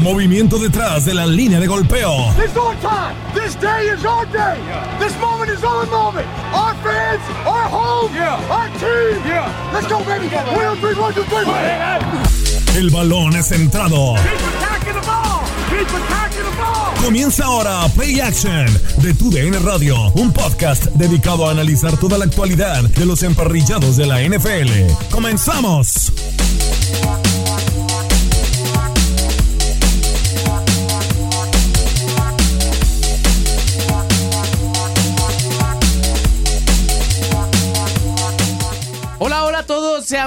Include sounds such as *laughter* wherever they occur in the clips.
Movimiento detrás de la línea de golpeo. It's our time. This day is our day. This moment is our moment. Our fans, our home, our team. Let's go, baby. One, three, one, two, three. El balón es centrado. Comienza ahora Play Action de TUDN Radio, un podcast dedicado a analizar toda la actualidad de los emparrillados de la NFL. ¡Comenzamos!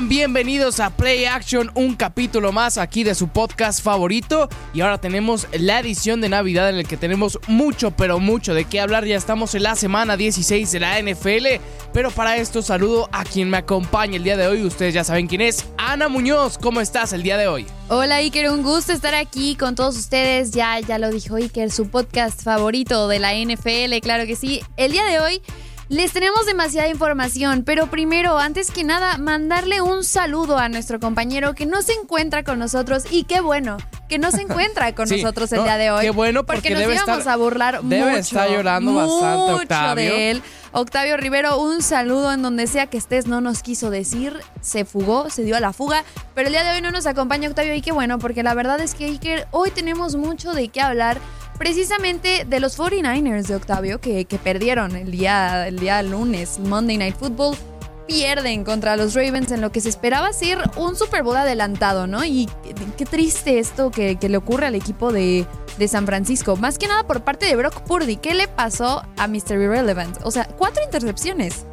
Bienvenidos a Play Action, un capítulo más aquí de su podcast favorito. Y ahora tenemos la edición de Navidad en el que tenemos mucho, pero mucho de qué hablar. Ya estamos en la semana 16 de la NFL. Pero para esto saludo a quien me acompaña el día de hoy. Ustedes ya saben quién es. Ana Muñoz, ¿cómo estás el día de hoy? Hola Iker, un gusto estar aquí con todos ustedes. Ya, ya lo dijo Iker, su podcast favorito de la NFL, claro que sí. El día de hoy les tenemos demasiada información, pero primero, antes que nada, mandarle un saludo a nuestro compañero que no se encuentra con nosotros y qué bueno que no se *laughs* encuentra con Sí, nosotros el no, día de hoy. qué bueno, porque nos debe íbamos estar- a burlar debe mucho. estar llorando bastante, mucho Octavio. de él. Octavio Rivero, un saludo en donde sea que estés, no nos quiso decir, se fugó, se dio a la fuga, pero el día de hoy no nos acompaña Octavio y qué bueno, porque la verdad es que Iker, hoy tenemos mucho de qué hablar, precisamente de los 49ers de Octavio, que, que perdieron el día, el día lunes, Monday Night Football. Pierden contra los Ravens en lo que se esperaba ser un Super Bowl adelantado, ¿no? Y qué, triste esto que, que le ocurre al equipo de, de San Francisco. Más que nada por parte de Brock Purdy. ¿Qué le pasó a Mr. Irrelevant? O sea, cuatro intercepciones.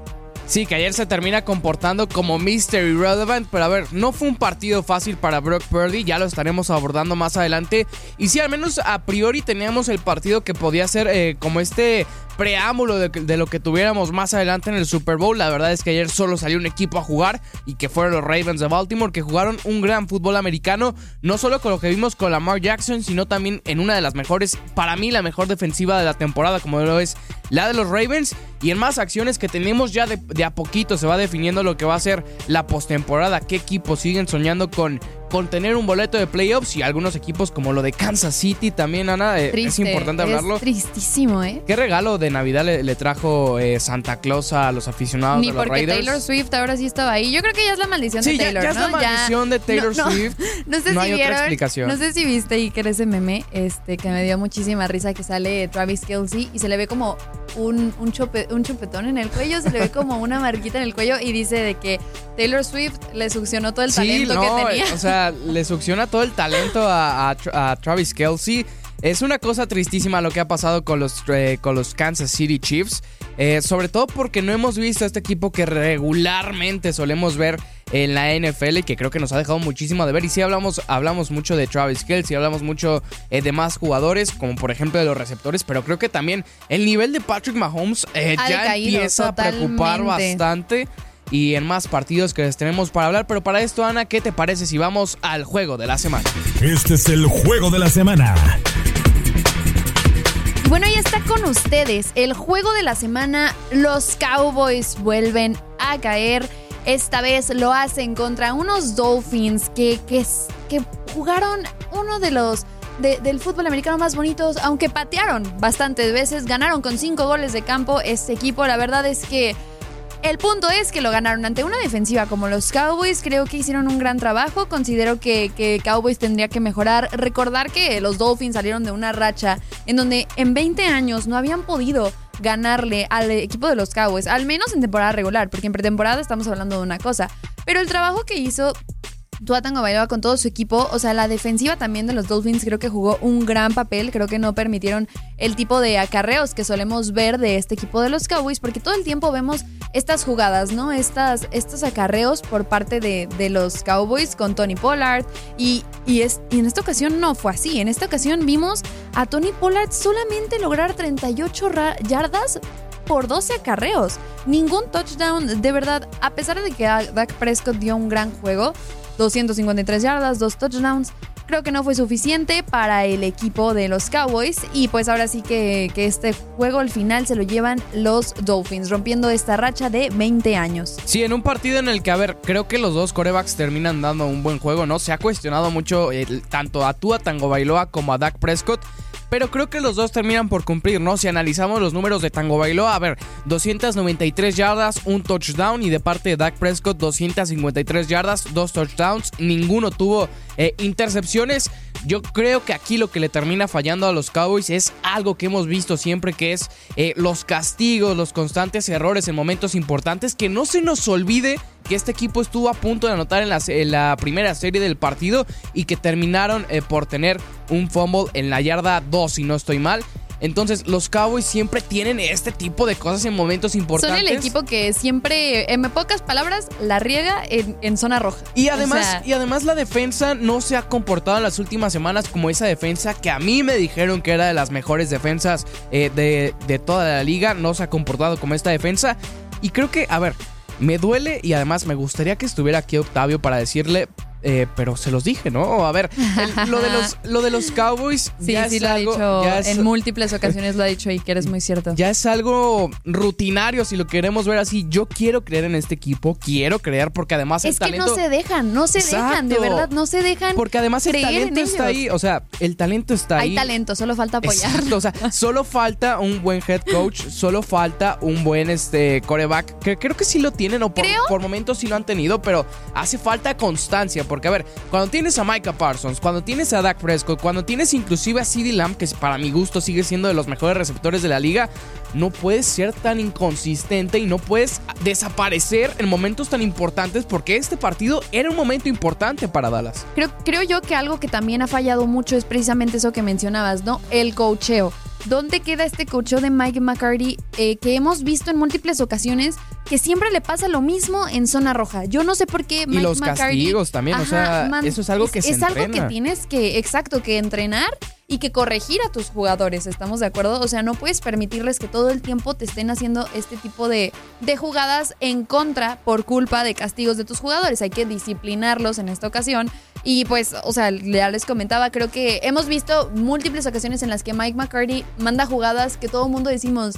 Sí, que ayer se termina comportando como Mr. Irrelevant, pero a ver, no fue un partido fácil para Brock Purdy, ya lo estaremos abordando más adelante. Y sí, al menos a priori teníamos el partido que podía ser eh, como este preámbulo de, lo que tuviéramos más adelante en el Super Bowl. La verdad es que ayer solo salió un equipo a jugar y que fueron los Ravens de Baltimore, que jugaron un gran fútbol americano, no solo con lo que vimos con Lamar Jackson, sino también en una de las mejores, para mí la mejor defensiva de la temporada, como lo es la de los Ravens. Y en más acciones que tenemos ya de, de a poquito se va definiendo lo que va a ser la postemporada. ¿Qué equipos siguen soñando con, con tener un boleto de playoffs? Y algunos equipos como lo de Kansas City también, Ana, eh, es importante hablarlo. Es tristísimo, ¿eh? ¿Qué regalo de Navidad le, le trajo eh, Santa Claus a los aficionados Ni de los porque Raiders? Taylor Swift ahora sí estaba ahí. Yo creo que ya es la maldición Sí, de ya- Taylor, ya es ¿no? la maldición de Taylor no, Swift. *laughs* No sé No si hay otra explicación. No sé si viste y que ese meme, este, que me dio muchísima risa que sale Travis Kelsey y se le ve como un, un, chope- un chupetón en el cuello, se le ve como una marquita en el cuello y dice de que Taylor Swift le succionó todo el Sí, talento que tenía. o sea, sea, le succiona todo el talento a, a, a Travis Kelsey. Es una cosa tristísima lo que ha pasado con los, eh, con los Kansas City Chiefs. Eh, sobre todo porque no hemos visto a este equipo que regularmente solemos ver en la NFL y que creo que nos ha dejado muchísimo de ver. Y sí hablamos, hablamos mucho de Travis Kelsey, hablamos mucho eh, de más jugadores, como por ejemplo de los receptores, pero creo que también el nivel de Patrick Mahomes ya empieza a preocupar bastante y en más partidos que les tenemos para hablar. Pero para esto, Ana, ¿qué te parece si vamos al juego de la semana? Este es el juego de la semana. Bueno, ya está con ustedes el juego de la semana. Los Cowboys vuelven a caer. Esta vez lo hacen contra unos Dolphins que, que, que jugaron uno de los del fútbol americano más bonitos, aunque patearon bastantes veces, ganaron con cinco goles de campo este equipo. La verdad es que el punto es que lo ganaron ante una defensiva como los Cowboys. Creo que hicieron un gran trabajo. Considero que, Cowboys tendría que mejorar. Recordar que los Dolphins salieron de una racha en donde en 20 años no habían podido ganarle al equipo de los Cowboys, al menos en temporada regular, porque en pretemporada estamos hablando de una cosa. Pero el trabajo que hizo Tua Bailoa con todo su equipo. O sea, la defensiva también de los Dolphins creo que jugó un gran papel. Creo que no permitieron el tipo de acarreos que solemos ver de este equipo de los Cowboys, porque todo el tiempo vemos estas jugadas, ¿no? Estas, estos acarreos por parte de, los Cowboys con Tony Pollard. Y, y, es, y en esta ocasión no fue así. En esta ocasión vimos a Tony Pollard solamente lograr 38 yardas por 12 acarreos. Ningún touchdown, de verdad, a pesar de que Dak Prescott dio un gran juego, 253 yardas, dos touchdowns. Creo que no fue suficiente para el equipo de los Cowboys y pues ahora sí que, este juego al final se lo llevan los Dolphins, rompiendo esta racha de 20 años. Sí, en un partido en el que, a ver, creo que los dos corebacks terminan dando un buen juego, ¿no? Se ha cuestionado mucho tanto a Tua Tango Bailoa como a Dak Prescott pero creo que los dos terminan por cumplir, ¿no? Si analizamos los números de Tango Bailoa, a ver, 293 yardas, un touchdown y de parte de Dak Prescott 253 yardas, dos touchdowns, ninguno tuvo eh, intercepciones. Yo creo que aquí lo que le termina fallando a los Cowboys es algo que hemos visto siempre, que es eh, los castigos, los constantes errores en momentos importantes, que no se nos olvide que este equipo estuvo a punto de anotar en la, primera serie del partido y que terminaron eh, por tener un fumble en la yarda 2, si no estoy mal. Entonces, los Cowboys siempre tienen este tipo de cosas en momentos importantes. Son el equipo que siempre, en pocas palabras, la riega en, zona roja. Y además, y además la defensa no se ha comportado en las últimas semanas como esa defensa que a mí me dijeron que era de las mejores defensas eh, de, de toda la liga. No se ha comportado como esta defensa. Y creo que, a ver, me duele y además me gustaría que estuviera aquí Octavio para decirle eh, pero se los dije, ¿no? A ver, lo, de los, *laughs* lo de los Cowboys. Sí, ya sí, lo ha dicho. en múltiples ocasiones lo ha dicho y que eres muy cierto. Ya es algo rutinario si lo queremos ver así. Yo quiero creer en este equipo, quiero creer, porque además es que no se dejan, no se dejan, de verdad, no se dejan. Porque además el talento está ahí. O sea, el talento está ahí. Hay talento, solo falta apoyar. o sea, *laughs* solo falta un buen head coach, solo falta un buen este coreback. Que creo que sí lo tienen, o por, por momentos sí lo han tenido, pero hace falta constancia porque, a ver, cuando tienes a Micah Parsons, cuando tienes a Dak Prescott, cuando tienes inclusive a CeeDee Lamb, que para mi gusto sigue siendo de los mejores receptores de la liga, no puedes ser tan inconsistente y no puedes desaparecer en momentos tan importantes porque este partido era un momento importante para Dallas. Creo, creo yo que algo que también ha fallado mucho es precisamente eso que mencionabas, ¿no? El cocheo. ¿Dónde queda este cocheo de Mike McCarty eh, que hemos visto en múltiples ocasiones que siempre le pasa lo mismo en zona roja? Yo no sé por qué Mike y los castigos también, o sea, eso es algo que se Es algo que tienes que, exacto, que entrenar y que corregir a tus jugadores, ¿estamos de acuerdo? O sea, no puedes permitirles que todo el tiempo te estén haciendo este tipo de, de jugadas en contra por culpa de castigos de tus jugadores. Hay que disciplinarlos en esta ocasión. Y pues, o sea, ya les comentaba, creo que hemos visto múltiples ocasiones en las que Mike McCarty manda jugadas que todo el mundo decimos,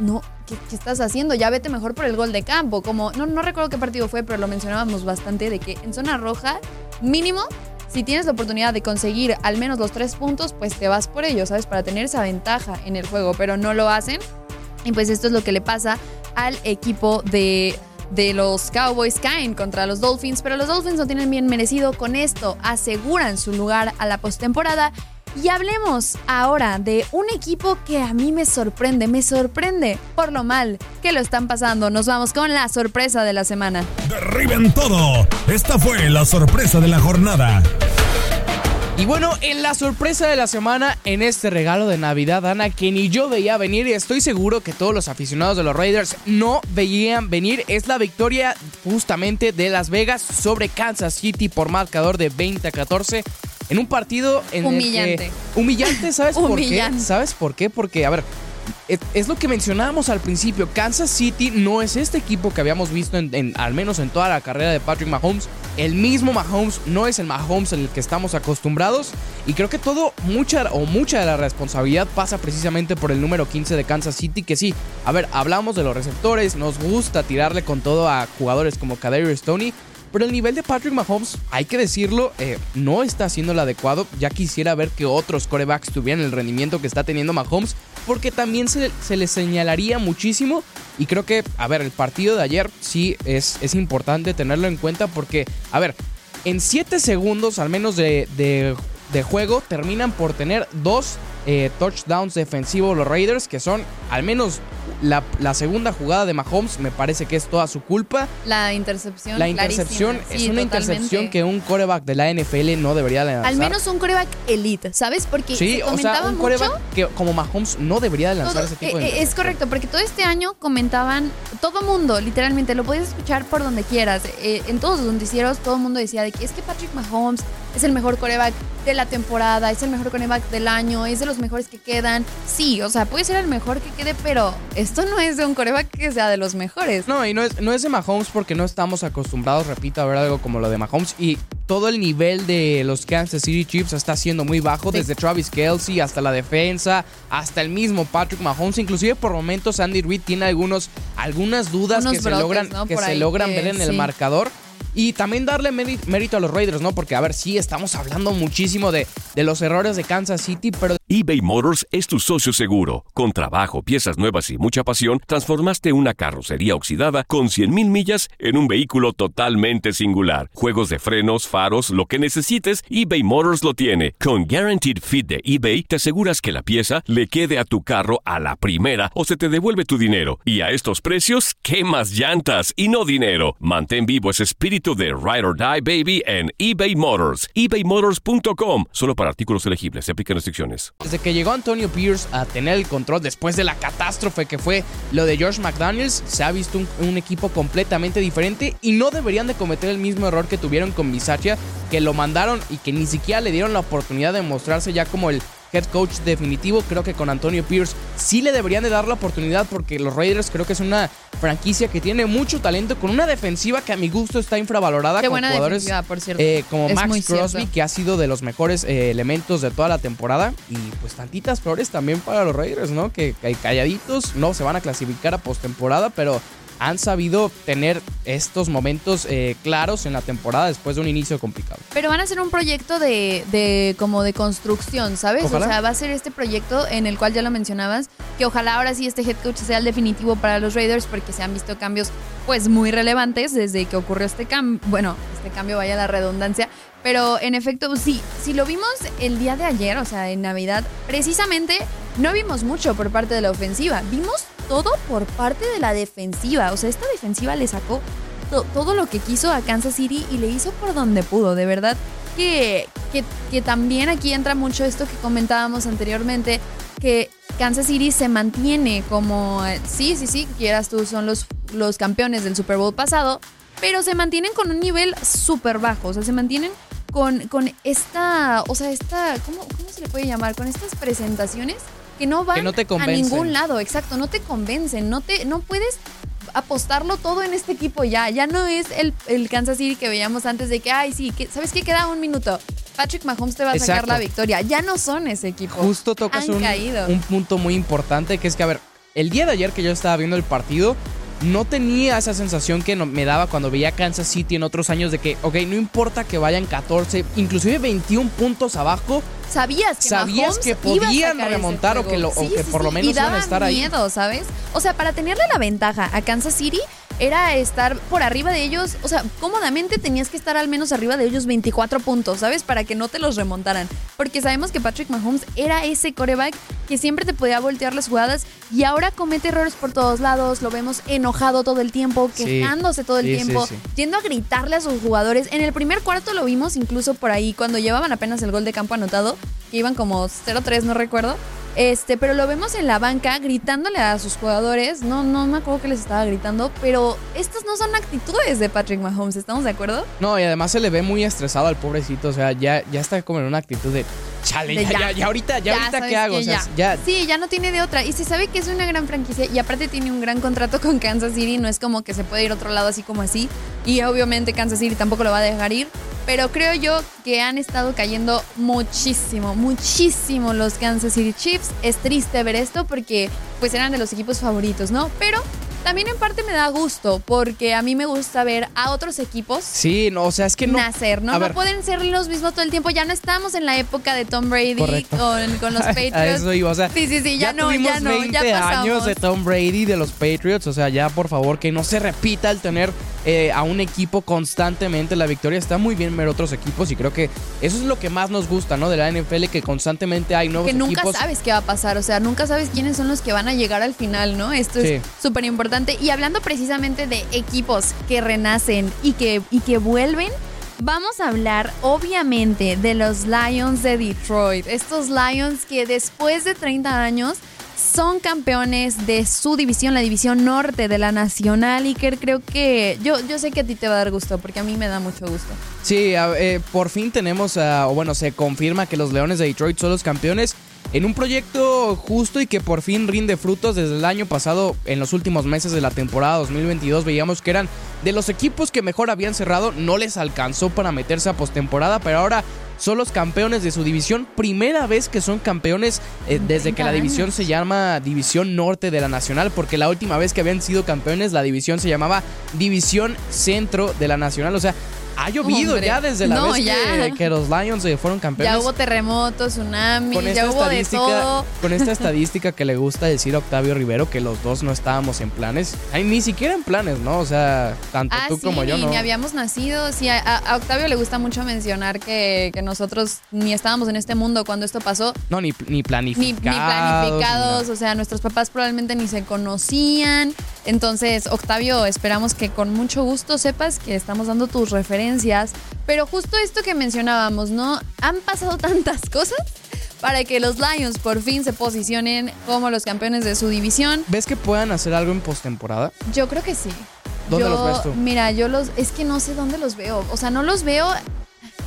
no, ¿qué, estás haciendo? Ya vete mejor por el gol de campo. Como, no, no recuerdo qué partido fue, pero lo mencionábamos bastante de que en zona roja, mínimo, si tienes la oportunidad de conseguir al menos los tres puntos, pues te vas por ello, ¿sabes? Para tener esa ventaja en el juego, pero no lo hacen. Y pues esto es lo que le pasa al equipo de, de los Cowboys. Caen contra los Dolphins, pero los Dolphins no tienen bien merecido. Con esto aseguran su lugar a la postemporada Y hablemos ahora de un equipo que a mí me sorprende, me sorprende por lo mal que lo están pasando. Nos vamos con la sorpresa de la semana. Derriben todo. Esta fue la sorpresa de la jornada. Y bueno, en la sorpresa de la semana, en este regalo de Navidad, Ana, que ni yo veía venir y estoy seguro que todos los aficionados de los Raiders no veían venir, es la victoria justamente de Las Vegas sobre Kansas City por marcador de 20 a 14 en un partido en humillante. El que, humillante, ¿sabes humillante. por qué? ¿Sabes por qué? Porque, a ver, es, lo que mencionábamos al principio. Kansas City no es este equipo que habíamos visto, en, en, al menos en toda la carrera de Patrick Mahomes. El mismo Mahomes no es el Mahomes en el que estamos acostumbrados. Y creo que todo, mucha o mucha de la responsabilidad pasa precisamente por el número 15 de Kansas City. Que sí, a ver, hablamos de los receptores, nos gusta tirarle con todo a jugadores como Kadarius Stoney. Pero el nivel de Patrick Mahomes, hay que decirlo, eh, no está siendo el adecuado. Ya quisiera ver que otros corebacks tuvieran el rendimiento que está teniendo Mahomes, porque también se, se le señalaría muchísimo. Y creo que, a ver, el partido de ayer sí es, es importante tenerlo en cuenta, porque, a ver, en 7 segundos al menos de, de, de, juego terminan por tener dos eh, touchdowns defensivos los Raiders, que son al menos la, la, segunda jugada de Mahomes me parece que es toda su culpa. La intercepción. La intercepción clarísima. es Sí, una totalmente. intercepción que un coreback de la NFL no debería de lanzar. Al menos un coreback elite, ¿sabes? Porque Sí, se o sea, comentaba un mucho. coreback que como Mahomes no debería de lanzar Todo- ese tipo eh, de eh, es correcto, porque todo este año comentaban, todo mundo, literalmente, lo puedes escuchar por donde quieras. eh, en todos los noticieros, todo el mundo decía de que es que Patrick Mahomes es el mejor coreback de la temporada, es el mejor coreback del año, es de los mejores que quedan. Sí, o sea, puede ser el mejor que quede, pero esto no es de un coreback que sea de los mejores. No, y no es, no es de Mahomes porque no estamos acostumbrados, repito, a ver algo como lo de Mahomes. Y todo el nivel de los Kansas City Chiefs está siendo muy bajo, Sí. desde Travis Kelsey hasta la defensa, hasta el mismo Patrick Mahomes. Inclusive por momentos Andy Reid tiene algunos, algunas dudas Unos que se logran, ¿no? que se logran que ver en el sí. marcador. Y también darle méri- mérito a los Raiders, ¿no? Porque, a ver, sí, estamos hablando muchísimo de, de los errores de Kansas City, pero eBay Motors es tu socio seguro. Con trabajo, piezas nuevas y mucha pasión, transformaste una carrocería oxidada con 100.000 millas en un vehículo totalmente singular. Juegos de frenos, faros, lo que necesites, eBay Motors lo tiene. Con Guaranteed Fit de eBay, te aseguras que la pieza le quede a tu carro a la primera o se te devuelve tu dinero. Y a estos precios, ¿qué más llantas y no dinero? Mantén vivo ese espíritu de Ride or Die Baby en eBay Motors. ebaymotors.com. Solo para artículos elegibles. Se aplican restricciones. Desde que llegó Antonio Pierce a tener el control después de la catástrofe que fue lo de George McDaniels, se ha visto un, un equipo completamente diferente y no deberían de cometer el mismo error que tuvieron con Bisaccia, que lo mandaron y que ni siquiera le dieron la oportunidad de mostrarse ya como el head coach definitivo. Creo que con Antonio Pierce sí le deberían de dar la oportunidad porque los Raiders creo que es una franquicia que tiene mucho talento con una defensiva que a mi gusto está infravalorada Qué con buena jugadores por cierto. eh, como Es Max Crosby, cierto. que ha sido de los mejores eh, elementos de toda la temporada. Y pues tantitas flores también para los Raiders, ¿no? Que, que calladitos no se van a clasificar a postemporada, pero han sabido tener estos momentos eh, claros en la temporada después de un inicio complicado. Pero van a ser un proyecto de, de como de construcción, ¿sabes? Ojalá. O sea, va a ser este proyecto en el cual ya lo mencionabas, que ojalá ahora sí este head coach sea el definitivo para los Raiders porque se han visto cambios pues muy relevantes desde que ocurrió este cambio, bueno, este cambio vaya la redundancia, pero en efecto sí, si lo vimos el día de ayer, o sea, en Navidad, precisamente no vimos mucho por parte de la ofensiva, vimos todo por parte de la defensiva, o sea, esta defensiva le sacó to- todo lo que quiso a Kansas City y le hizo por donde pudo, de verdad. Que, que, que también aquí entra mucho esto que comentábamos anteriormente, que Kansas City se mantiene como, eh, sí, sí, sí, quieras tú, son los, los campeones del Super Bowl pasado, pero se mantienen con un nivel súper bajo, o sea, se mantienen con, con esta, o sea, esta, ¿cómo, ¿cómo se le puede llamar? Con estas presentaciones que no van Que no te a ningún lado, exacto, no te convencen, no, te, no puedes apostarlo todo en este equipo ya. Ya no es el, el Kansas City que veíamos antes de que, ay, sí, que, ¿sabes qué? Queda un minuto. Patrick Mahomes te va a sacar la victoria. Ya no son ese equipo. Justo tocas Han un, caído. un punto muy importante, que es que, a ver, el día de ayer que yo estaba viendo el partido, no tenía esa sensación que no- me daba cuando veía Kansas City en otros años de que, ok, no importa que vayan 14, inclusive 21 puntos abajo, Sabías que Sabías Mahomes que podían remontar o que lo- o Sí, que sí, por lo menos iban a estar ahí. miedo, ¿sabes? O sea, para tenerle la ventaja a Kansas City, era estar por arriba de ellos, o sea, cómodamente tenías que estar al menos arriba de ellos 24 puntos, ¿sabes? Para que no te los remontaran. Porque sabemos que Patrick Mahomes era ese coreback que siempre te podía voltear las jugadas y ahora comete errores por todos lados, lo vemos enojado todo el tiempo, quejándose todo el Sí, sí, tiempo, sí. yendo a gritarle a sus jugadores. En el primer cuarto lo vimos incluso por ahí cuando llevaban apenas el gol de campo anotado, que iban como 0-3, no recuerdo. Este, pero lo vemos en la banca gritándole a sus jugadores. No, no me acuerdo que les estaba gritando, pero estas no son actitudes de Patrick Mahomes, ¿estamos de acuerdo? No, y además se le ve muy estresado al pobrecito. O sea, ya, ya está como en una actitud de. Chale, ya, ya, ya ahorita, ya, ahorita qué hago. que O sea, ya. ya. Sí, ya no tiene de otra. Y se sabe que es una gran franquicia y aparte tiene un gran contrato con Kansas City. No es como que se puede ir a otro lado así como así. Y obviamente Kansas City tampoco lo va a dejar ir. Pero creo yo que han estado cayendo muchísimo, muchísimo los Kansas City Chiefs. Es triste ver esto porque pues eran de los equipos favoritos, ¿no? Pero también en parte me da gusto porque a mí me gusta ver a otros equipos Sí, no, o sea, es que no. nacer, ¿no? A No ver, pueden ser los mismos todo el tiempo. Ya no estamos en la época de Tom Brady con, con los *laughs* a Patriots. eso iba, o sea. Sí, sí, sí, ya, no, tuvimos ya no, 20 ya pasamos. años de Tom Brady de los Patriots, o sea, ya por favor que no se repita el tener eh, a un equipo constantemente la victoria. Está muy bien ver otros equipos y creo que eso es lo que más nos gusta, ¿no? De la NFL, que constantemente hay nuevos que nunca equipos. sabes qué va a pasar, o sea, nunca sabes quiénes son los que van a llegar al final, ¿no? Esto Sí. es súper importante. Y hablando precisamente de equipos que renacen y que, y que vuelven, vamos a hablar obviamente de los Lions de Detroit. Estos Lions que después de 30 años son campeones de su división, la división norte de la Nacional. Que creo que yo, yo sé que a ti te va a dar gusto, porque a mí me da mucho gusto. Sí, eh, por fin tenemos, o bueno, se confirma que los Leones de Detroit son los campeones en un proyecto justo y que por fin rinde frutos desde el año pasado, en los últimos meses de la temporada 2022, veíamos que eran de los equipos que mejor habían cerrado, no les alcanzó para meterse a postemporada, pero ahora son los campeones de su división, primera vez que son campeones eh, desde que la 30 división años. se llama División Norte de la Nacional, porque la última vez que habían sido campeones la división se llamaba División Centro de la Nacional, o sea, ha llovido Hombre. ya desde la No, vez ya. que, que los Lions eh, fueron campeones. Ya hubo terremotos, tsunamis, con ya hubo de todo. con esta *laughs* estadística que le gusta decir a Octavio Rivero que los dos no estábamos en planes, Ay, ni siquiera en planes, ¿no? O sea, tanto Ah, tú sí, como yo no. ni habíamos nacido. Sí, a, a Octavio le gusta mucho mencionar que, que nosotros ni estábamos en este mundo cuando esto pasó, No, ni, ni ni, planificados. ni planificados. ni O sea, nuestros papás probablemente ni se conocían. Entonces, Octavio, esperamos que con mucho gusto sepas que estamos dando tus referencias. Pero justo esto que mencionábamos, ¿no? Han pasado *laughs* tantas cosas para que los Lions por fin se posicionen como los campeones de su división. ¿Ves que puedan hacer algo en postemporada? Yo creo que sí. ¿Dónde Yo- los ves tú? Mira, yo los. Es que no sé dónde los veo. O sea, no los veo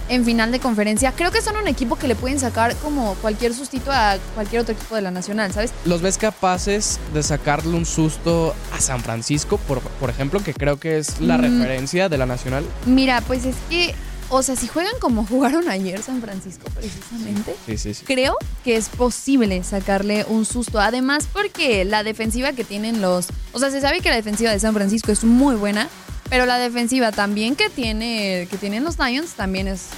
en final de conferencia. Creo que son un equipo que le pueden sacar como cualquier sustito a cualquier otro equipo de la Nacional, ¿sabes? ¿Los ves capaces de sacarle un susto a San Francisco, por, por ejemplo, que creo que es la Mm. referencia de la Nacional? Mira, pues es que. O sea, si juegan como *laughs* jugaron ayer San Francisco, precisamente. Sí, sí, sí. Creo que es posible sacarle un susto. Además, porque la defensiva que tienen los. O sea, se sabe que la defensiva de San Francisco es muy buena. Pero la defensiva también que tiene. que tienen los Lions también es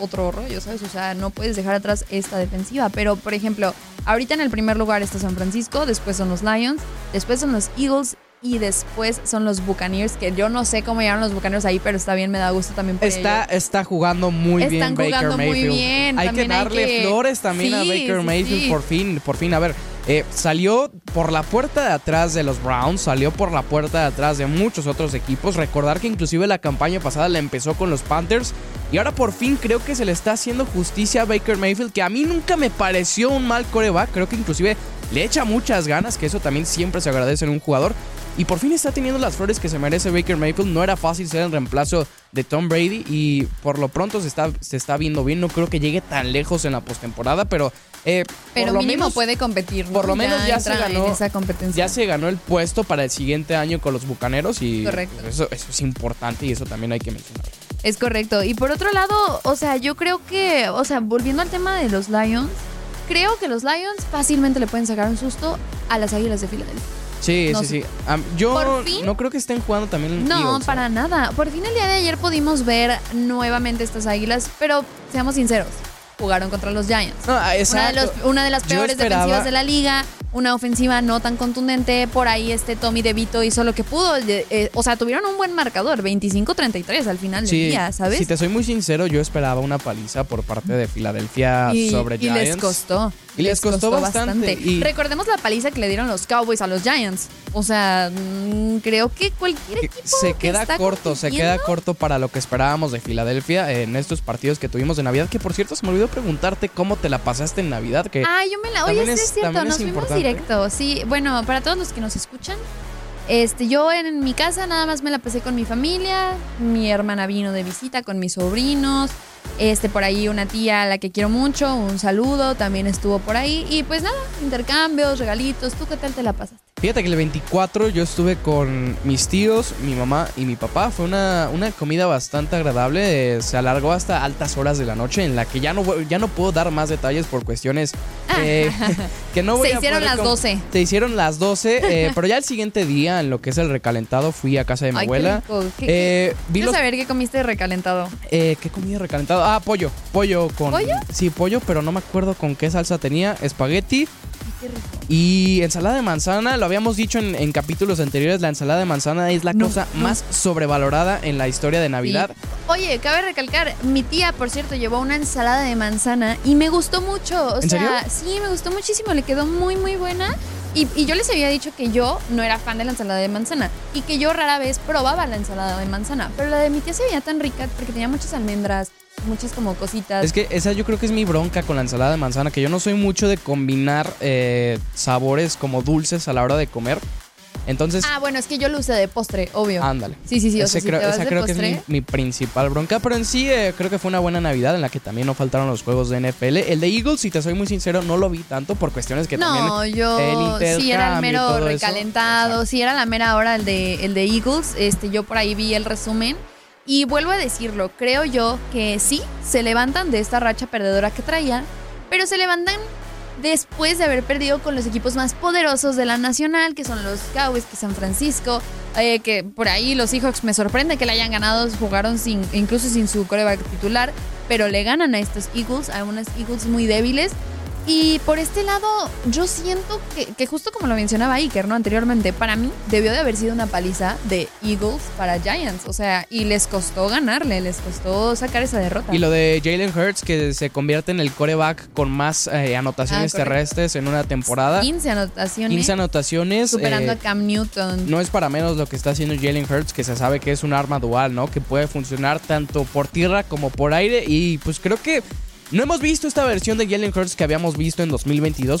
otro rollo, ¿sabes? O sea, no puedes dejar atrás esta defensiva. Pero, por ejemplo, ahorita en el primer lugar está San Francisco, después son los Lions, después son los Eagles. Y después son los Buccaneers, que yo no sé cómo llegaron los Buccaneers ahí, pero está bien, me da gusto también por Está, ellos. está jugando muy bien Baker jugando muy Mayfield. bien, Hay que hay darle que- flores también a Baker sí, Mayfield sí. por fin, por fin. A ver, eh, salió por la puerta de atrás de los Browns, salió por la puerta de atrás de muchos otros equipos. Recordar que inclusive la campaña pasada la empezó con los Panthers y ahora por fin creo que se le está haciendo justicia a Baker Mayfield, que a mí nunca me pareció un mal coreback. Creo que inclusive le echa muchas ganas, que eso también siempre se agradece en un jugador. Y por fin está teniendo las flores que se merece Baker Mayfield. No era fácil ser el reemplazo de Tom Brady y por lo pronto se está, se está viendo bien. No creo que llegue tan lejos en la postemporada, pero... eh, Pero mínimo menos, puede competir, ¿no? por lo menos ya se ganó- en esa competencia. ya se ganó el puesto para el siguiente año con los Bucaneros y Correcto. eso, eso es importante y eso también hay que mencionar. Es correcto. Y por otro lado, o sea, yo creo que, o sea, volviendo al tema de los Lions, creo que los Lions fácilmente le pueden sacar un susto a las Águilas de Filadelfia. Sí, No sí, sé. sí. Yo fin- no creo que estén jugando también No, Eagles, ¿eh? para nada. Por fin el día de ayer pudimos ver nuevamente estas Águilas, pero seamos sinceros, jugaron contra los Giants. No, Una de, exacto. los- una de las peores esperaba- defensivas de la liga, una ofensiva no tan contundente. Por ahí este Tommy DeVito hizo lo que pudo. eh, eh, o sea, tuvieron un buen marcador, 25-33 al final del día, ¿sabes? Si te soy muy sincero, yo esperaba una paliza por parte de Filadelfia y, sobre y Giants. les costó. Y les costó bastante, y- Recordemos la paliza que le dieron los Cowboys a los Giants. O sea, mm, creo que cualquier Que equipo se que queda está corto, se queda corto para lo que esperábamos de Filadelfia en estos partidos que tuvimos de Navidad. Que por cierto, se me olvidó preguntarte cómo te la pasaste en Navidad. Que Ah, yo me la. Oye, sí es- es cierto, nos fuimos directo. Sí, bueno, para todos los que nos escuchan, este, yo en mi casa nada más me la pasé con mi familia. Mi hermana vino de visita con mis sobrinos. Este, por ahí una tía a la que quiero mucho, un saludo, también estuvo por ahí. Y pues nada, intercambios, regalitos. ¿Tú qué tal te la pasaste? Fíjate que el 24 yo estuve con mis tíos, mi mamá y mi papá. Fue una, una comida bastante agradable. eh, se alargó hasta altas horas de la noche en la que ya no, ya no puedo dar más detalles por cuestiones eh, *laughs* que no voy Se a hicieron poder las com- 12. Se hicieron las 12, eh, *laughs* pero ya el siguiente día, en lo que es el recalentado, fui a casa de mi Ay, qué abuela. rico. ¿Qué- Eh, vi Quiero los- saber qué comiste recalentado. eh, ¿Qué comida recalentado? Ah, pollo. Pollo con. ¿Pollo? Sí, pollo, pero no me acuerdo con qué salsa tenía. Espagueti. Y ensalada de manzana, lo habíamos dicho en, en capítulos anteriores, la ensalada de manzana es la No, cosa no. más sobrevalorada en la historia de Navidad. Sí. Oye, cabe recalcar, mi tía, por cierto, llevó una ensalada de manzana y me gustó mucho. O ¿En sea, serio? sí, me gustó muchísimo, le quedó muy, muy buena. Y, yo les había dicho que yo no era fan de la ensalada de manzana y que yo rara vez probaba la ensalada de manzana. Pero la de mi tía se veía tan rica porque tenía muchas almendras, muchas como cositas. Es que esa yo creo que es mi bronca con la ensalada de manzana, que yo no soy mucho de combinar eh, sabores como dulces a la hora de comer. Entonces, Ah, bueno, es que yo lo usé de postre, obvio. ándale. Sí, sí, sí. O sea, si creo, esa creo que postre, es mi, mi principal bronca, pero en sí eh, creo que fue una buena Navidad en la que también no faltaron los juegos de NFL. El de Eagles, si te soy muy sincero, no lo vi tanto por cuestiones que también... No, yo el sí era el mero eso. recalentado, Exacto. sí era la mera hora el de, el de Eagles. Este, yo por ahí vi el resumen. Y vuelvo a decirlo, creo yo que sí, se levantan de esta racha perdedora que traían, pero se levantan después de haber perdido con los equipos más poderosos de la nacional, que son los Cowboys, que San Francisco, eh, que por ahí los Seahawks me sorprende que le hayan ganado, jugaron sin, incluso sin su coreback titular, pero le ganan a estos Eagles, a unos Eagles muy débiles. Y por este lado, yo siento que, que justo como lo mencionaba Iker, ¿no? Anteriormente, para mí debió de haber sido una paliza de Eagles para Giants. O sea, y les costó ganarle, les costó sacar esa derrota. Y lo de Jalen Hurts, que se convierte en el coreback con más eh, anotaciones Ah, terrestres en una temporada. 15 anotaciones. 15 anotaciones. superando eh, a Cam Newton. no es para menos lo que está haciendo Jalen Hurts, que se sabe que es un arma dual, ¿no? Que puede funcionar tanto por tierra como por aire. Y pues creo que no hemos visto esta versión de Jalen Hurts que habíamos visto en 2022.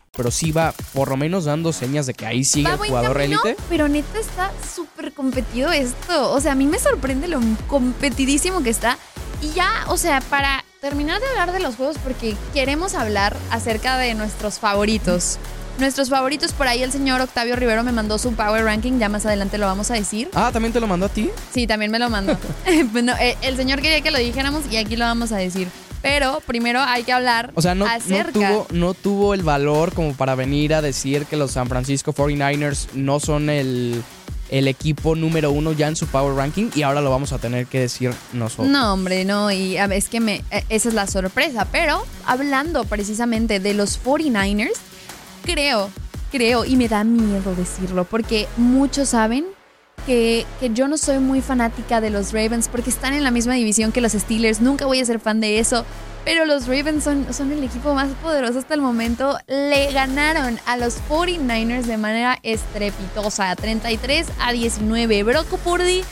Pero sí va por lo menos dando señas de que ahí sigue Va el jugador élite. pero neta está súper competido esto. O sea, a mí me sorprende lo competidísimo que está. Y ya, o sea, para terminar de hablar de los juegos, porque queremos hablar acerca de nuestros favoritos. Nuestros favoritos, por ahí el señor Octavio Rivero me mandó su Power Ranking, ya más adelante lo vamos a decir. Ah, ¿también te lo mandó a ti? Sí, también me lo mandó. *laughs* bueno, eh, el señor quería que lo dijéramos y aquí lo vamos a decir. Pero primero hay que hablar O sea, no, no tuvo, no tuvo el valor como para venir a decir que los San Francisco 49ers no son el, el equipo número uno ya en su Power Ranking y ahora lo vamos a tener que decir nosotros. No, hombre, no, y es que me, eh, esa es la sorpresa. Pero hablando precisamente de los 49ers, creo, creo, y me da miedo decirlo, porque muchos saben que, yo no soy muy fanática de los Ravens porque están en la misma división que los Steelers. Nunca voy a ser fan de eso. Pero los Ravens son, son el equipo más poderoso hasta el momento. Le ganaron a los 49ers de manera estrepitosa. 33 a 19. Brock Purdy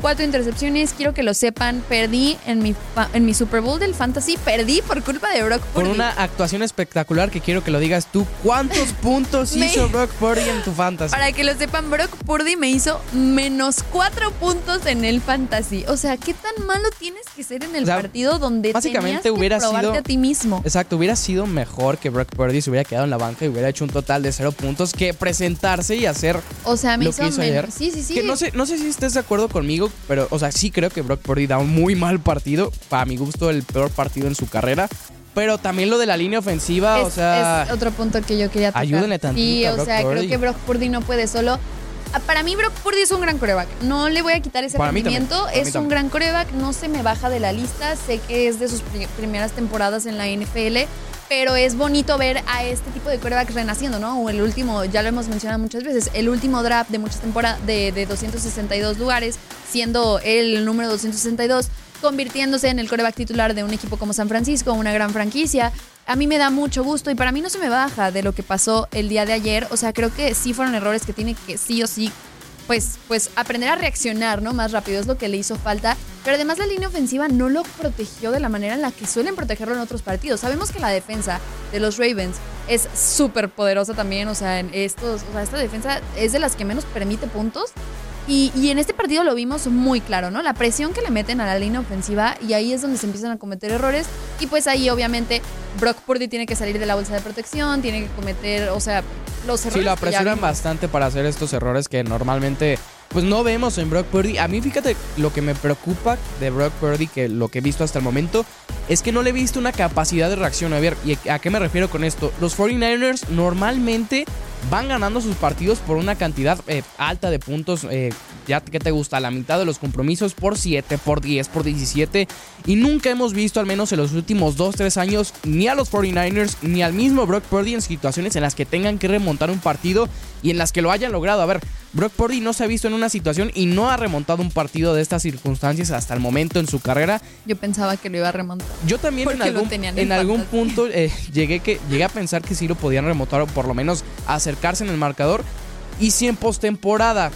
cuatro intercepciones. Quiero que lo sepan, perdí en mi, en mi Super Bowl del Fantasy, perdí por culpa de Brock Purdy. una actuación espectacular que quiero que lo digas tú. ¿Cuántos *laughs* puntos Me- hizo Brock Purdy en tu fantasy? Para que lo sepan, Brock Purdy me hizo menos cuatro puntos en el Fantasy. O sea, ¿qué tan malo tienes que ser en el O sea, partido donde básicamente tenías que hubiera probarte sido- a ti mismo? Exacto, hubiera sido mejor que Brock Purdy se hubiera quedado en la banca y hubiera hecho un total de cero puntos que presentarse y hacer O sea, me lo hizo, que hizo ayer. Sí, sí, sí. Que no sé, no sé si estés de acuerdo conmigo, pero, o sea, sí creo que Brock Purdy da un muy mal partido. Para mi gusto, el peor partido en su carrera. Pero también lo de la línea ofensiva, es, o sea. es otro punto que yo quería tocar. ayúdenle tantito Sí, o Brock sea, creo Purdy. que Brock Purdy no puede solo. Ah, Para mí Brock Purdy es un gran coreback. No le voy a quitar ese rendimiento. Es un gran coreback. No se me baja de la lista. Sé que es de sus pri- primeras temporadas en la NFL. Pero es bonito ver a este tipo de corebacks renaciendo, ¿no? O el último, ya lo hemos mencionado muchas veces, el último draft de muchas temporadas, de, de 262 lugares, siendo el número 262, convirtiéndose en el coreback titular de un equipo como San Francisco, una gran franquicia. A mí me da mucho gusto y para mí no se me baja de lo que pasó el día de ayer. O sea, creo que sí fueron errores que tiene que sí o sí pues, pues aprender a reaccionar, ¿no? Más rápido es lo que le hizo falta. Pero además la línea ofensiva no lo protegió de la manera en la que suelen protegerlo en otros partidos. Sabemos que la defensa de los Ravens es súper poderosa también. O sea, en estos, o sea, esta defensa es de las que menos permite puntos. Y, y en este partido lo vimos muy claro, ¿no? La presión que le meten a la línea ofensiva y ahí es donde se empiezan a cometer errores. Y pues ahí obviamente Brock Purdy tiene que salir de la bolsa de protección, tiene que cometer, o sea, los errores. Sí, lo vimos. bastante para hacer estos errores que normalmente pues no vemos en Brock Purdy. A mí fíjate, lo que me preocupa de Brock Purdy, que lo que he visto hasta el momento, es que no le he visto una capacidad de reacción. A ver, ¿y a qué me refiero con esto? Los 49ers normalmente van ganando sus partidos por una cantidad eh, alta de puntos. eh, ya que te gusta, la mitad de los compromisos por 7, por 10, por 17. Y nunca hemos visto, al menos en los últimos 2-3 años, ni a los 49ers ni al mismo Brock Purdy en situaciones en las que tengan que remontar un partido y en las que lo hayan logrado. A ver, Brock Purdy no se ha visto en una situación y no ha remontado un partido de estas circunstancias hasta el momento en su carrera. Yo pensaba que lo iba a remontar. Yo también en algún, en en algún punto *laughs* eh, llegué, que, llegué a pensar que sí lo podían remontar o por lo menos acercarse en el marcador. Y si en postemporada,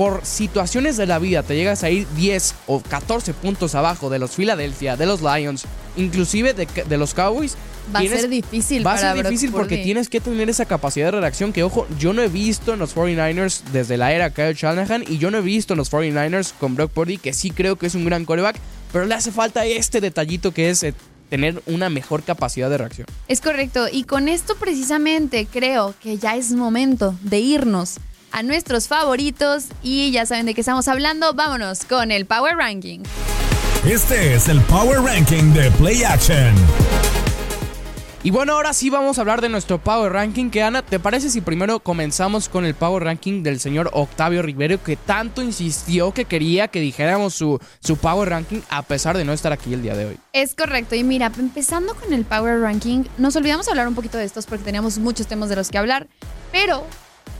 por situaciones de la vida, te llegas a ir 10 o 14 puntos abajo de los Philadelphia, de los Lions, inclusive de, de los Cowboys, Va a ser difícil Va a ser difícil porque tienes que tener esa capacidad de reacción que, ojo, yo no he visto en los 49ers desde la era Kyle Shanahan y yo no he visto en los 49ers con Brock Purdy, que sí creo que es un gran coreback, pero le hace falta este detallito que es eh, tener una mejor capacidad de reacción. Es correcto. Y con esto precisamente creo que ya es momento de irnos a nuestros favoritos. Y ya saben de qué estamos hablando. Vámonos con el Power Ranking. Este es el Power Ranking de Play Action. Y bueno, ahora sí vamos a hablar de nuestro Power Ranking. Que Ana, ¿te parece si primero comenzamos con el Power Ranking del señor Octavio Rivero, que tanto insistió que quería que dijéramos su, su Power Ranking a pesar de no estar aquí el día de hoy? Es correcto. Y mira, empezando con el Power Ranking, nos olvidamos hablar un poquito de estos porque teníamos muchos temas de los que hablar. Pero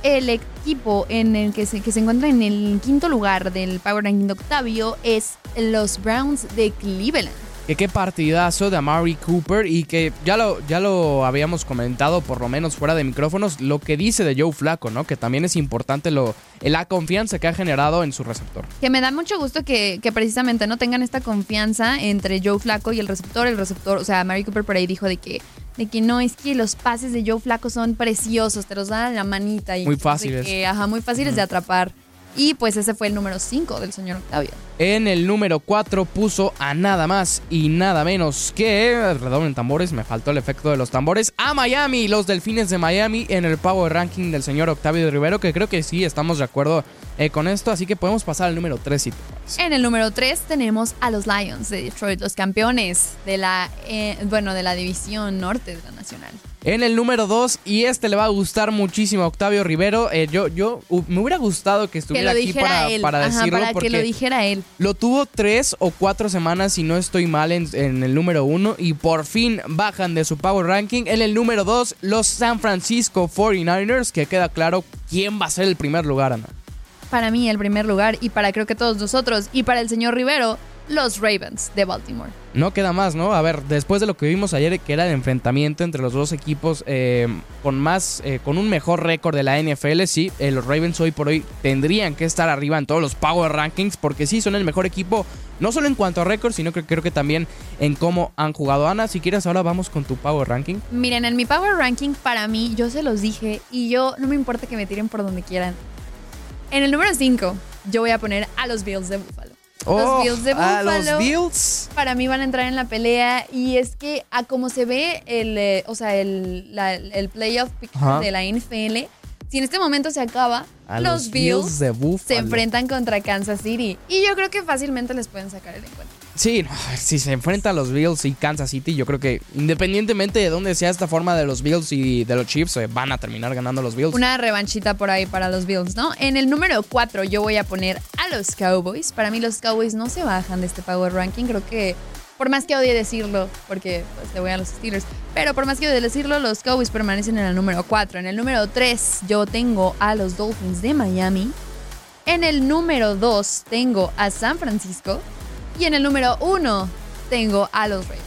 el equipo en el que se, que se encuentra en el quinto lugar del Power Ranking de Octavio es los Browns de Cleveland. Que qué partidazo de Amari Cooper y que ya lo, ya lo habíamos comentado por lo menos fuera de micrófonos, lo que dice de Joe Flaco, ¿no? Que también es importante lo, la confianza que ha generado en su receptor. Que me da mucho gusto que, que precisamente no tengan esta confianza entre Joe Flaco y el receptor. El receptor, o sea, Mary Cooper por ahí dijo de que, de que no, es que los pases de Joe Flaco son preciosos, te los dan a la manita. Y Muy fáciles. que, ajá, muy fáciles de atrapar. Y pues ese fue el número 5 del señor Octavio. En el número 4 puso a nada más y nada menos que, redoblen tambores, me faltó el efecto de los tambores, a Miami, los Delfines de Miami en el Power Ranking del señor Octavio Rivero, que creo que sí estamos de acuerdo eh, con esto, así que podemos pasar al número 3 si te parece. En el número 3 tenemos a los Lions de Detroit, los campeones de la, eh, bueno, de la división norte de la nacional. En el número 2, y este le va a gustar muchísimo a Octavio Rivero, eh, yo, yo uh, me hubiera gustado que estuviera aquí para, él. para Ajá, decirlo, para porque que lo dijera él. Lo tuvo tres o cuatro semanas, si no estoy mal, en, en el número uno. Y por fin bajan de su Power Ranking. En el número dos, los San Francisco 49ers. Que queda claro quién va a ser el primer lugar, Ana. Para mí el primer lugar y para creo que todos nosotros y para el señor Rivero, los Ravens de Baltimore. No queda más, ¿no? A ver, después de lo que vimos ayer, que era el enfrentamiento entre los dos equipos eh, con más, eh, con un mejor récord de la NFL, sí, eh, los Ravens hoy por hoy tendrían que estar arriba en todos los Power Rankings, porque sí, son el mejor equipo, no solo en cuanto a récord, sino que creo que también en cómo han jugado. Ana, si quieres, ahora vamos con tu Power Ranking. Miren, en mi Power Ranking, para mí, yo se los dije, y yo no me importa que me tiren por donde quieran. En el número 5, yo voy a poner a los Bills de Buffalo. Los Oh, Bills de Buffalo. los Bills. Para mí van a entrar en la pelea y es que a como se ve el, eh, o sea, el, la- el playoff picture Ajá. de la NFL, si en este momento se acaba, A los, Bills, Bills de Buffalo. se enfrentan contra Kansas City y yo creo que fácilmente les pueden sacar el encuentro. Sí, si se enfrentan los Bills y Kansas City, yo creo que independientemente de dónde sea esta forma de los Bills y de los Chiefs, eh, van a terminar ganando los Bills. Una revanchita por ahí para los Bills, ¿no? En el número 4 yo voy a poner a los Cowboys. Para mí los Cowboys no se bajan de este Power Ranking. Creo que, por más que odie decirlo, porque pues, le voy a los Steelers, pero por más que odie decirlo, los Cowboys permanecen en el número 4. En el número 3 yo tengo a los Dolphins de Miami. En el número 2 tengo a San Francisco. Y en el número 1 tengo a los Ravens.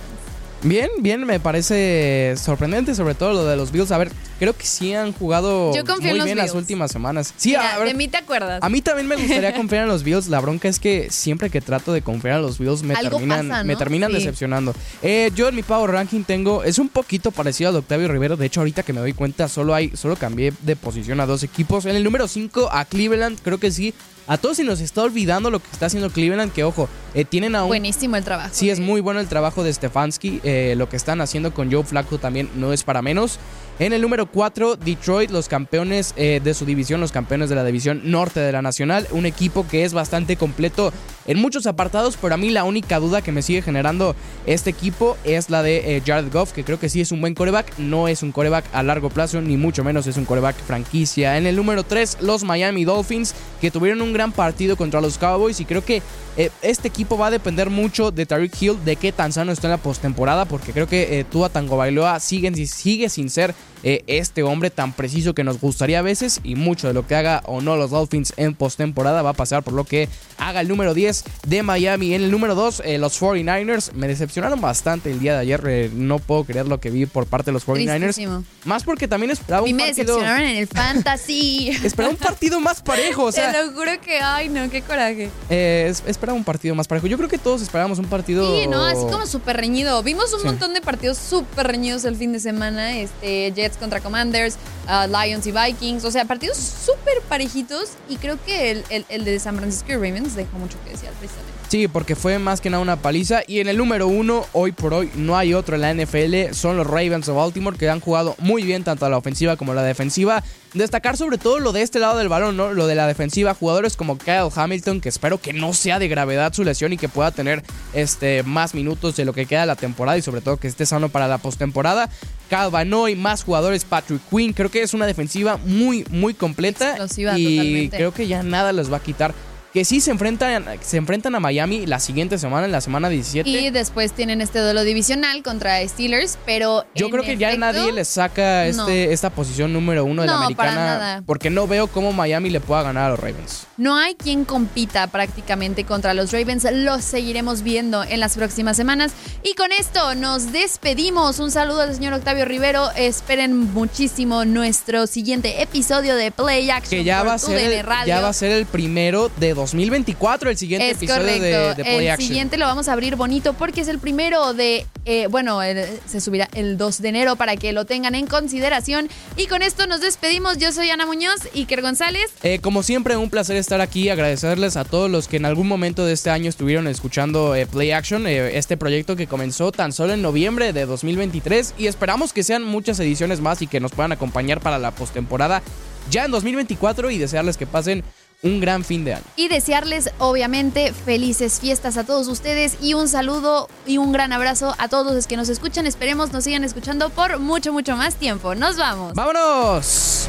Bien, bien, me parece sorprendente, sobre todo lo de los Bills. A ver, creo que sí han jugado Yo confío en muy los bien las últimas semanas. Sí, Mira, a ver, de mí te acuerdas. A mí también me gustaría *laughs* confiar en los Bills. La bronca es que siempre que trato de confiar en los Bills me Algo terminan, pasa, ¿no? me terminan Sí. decepcionando. Eh, yo en mi Power Ranking tengo. Es un poquito parecido al de Octavio Rivero. De hecho, ahorita que me doy cuenta, solo hay. Solo cambié de posición a dos equipos. En el número 5 a Cleveland, creo que sí. A todos se nos está olvidando lo que está haciendo Cleveland. Que ojo, eh, tienen a un. Buenísimo el trabajo. Sí, es muy bueno el trabajo de Stefanski. eh, lo que están haciendo con Joe Flacco también no es para menos. En el número 4, Detroit, los campeones eh, de su división, los campeones de la división norte de la Nacional. Un equipo que es bastante completo en muchos apartados, pero a mí la única duda que me sigue generando este equipo es la de eh, Jared Goff, que creo que sí es un buen coreback. No es un coreback a largo plazo, ni mucho menos es un coreback franquicia. En el número 3, los Miami Dolphins, que tuvieron un gran partido contra los Cowboys y creo que eh, este equipo va a depender mucho de Tariq Hill, de qué tan sano está en la postemporada, porque creo que eh, Tua Tagovailoa sigue, sigue sin ser eh, este hombre tan preciso que nos gustaría a veces y mucho de lo que haga o no los Dolphins en postemporada va a pasar por lo que haga el número 10 de Miami. En el número 2, eh, los 49ers me decepcionaron bastante el día de ayer. eh, no puedo creer lo que vi por parte de los 49ers. Tristísimo. Más porque también esperaba un me partido. decepcionaron en el fantasy. *laughs* Esperaba un partido más parejo, o sea, Te lo juro que, ay, no, qué coraje. eh, es- esperaba un partido más parejo. Yo creo que todos esperábamos un partido. Sí, no, así como súper reñido. Vimos un Sí. montón de partidos súper reñidos el fin de semana. Este, Jets contra Commanders, ah, Lions y Vikings. O sea, partidos súper parejitos. Y creo que el, el- el de San Francisco y Ravens dejó mucho que desear, precisamente. Sí, porque fue más que nada una paliza. Y en el número uno, hoy por hoy, no hay otro en la NFL. Son los Ravens de Baltimore que han jugado muy bien tanto a la ofensiva como a la defensiva. Destacar sobre todo lo de este lado del balón, ¿no? Lo de la defensiva. Jugadores como Kyle Hamilton, que espero que no sea de gravedad su lesión y que pueda tener este, más minutos de lo que queda la temporada y sobre todo que esté sano para la postemporada. Kyle Vanoy, más jugadores, Patrick Quinn. Creo que es una defensiva muy, muy completa. Explosiva, y totalmente. creo que ya nada les va a quitar. Que sí se enfrentan, se enfrentan a Miami la siguiente semana, en la semana 17. Y después tienen este duelo divisional contra Steelers, pero. Yo creo que ya nadie le saca no. este, esta posición número uno de la No, para americana. nada. Porque no veo cómo Miami le pueda ganar a los Ravens. No hay quien compita prácticamente contra los Ravens. Los seguiremos viendo en las próximas semanas. Y con esto nos despedimos. Un saludo al señor Octavio Rivero. Esperen muchísimo nuestro siguiente episodio de Play Action. Que ya por va, a ser el, Radio. ya va a ser el primero de 2024, el siguiente Es episodio correcto. de, de Play el Action. siguiente lo vamos a abrir bonito porque es el primero de, eh, bueno, el- se subirá el 2 de enero para que lo tengan en consideración. Y con esto nos despedimos. Yo soy Ana Muñoz, Iker González. Eh, como siempre, un placer estar aquí. Agradecerles a todos los que en algún momento de este año estuvieron escuchando eh, Play Action, este proyecto que comenzó tan solo en noviembre de 2023. Y esperamos que sean muchas ediciones más y que nos puedan acompañar para la postemporada ya en 2024 y desearles que pasen un gran fin de año. Y desearles, obviamente, felices fiestas a todos ustedes y un saludo y un gran abrazo a todos los que nos escuchan. Esperemos nos sigan escuchando por mucho, mucho más tiempo. Nos vamos. ¡Vámonos!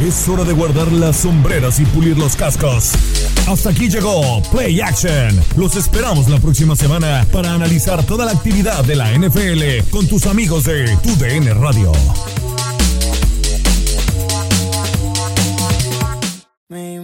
Es hora de guardar las sombreras y pulir los cascos. Hasta aquí llegó Play Action. Los esperamos la próxima semana para analizar toda la actividad de la NFL con tus amigos de Tu DN Radio.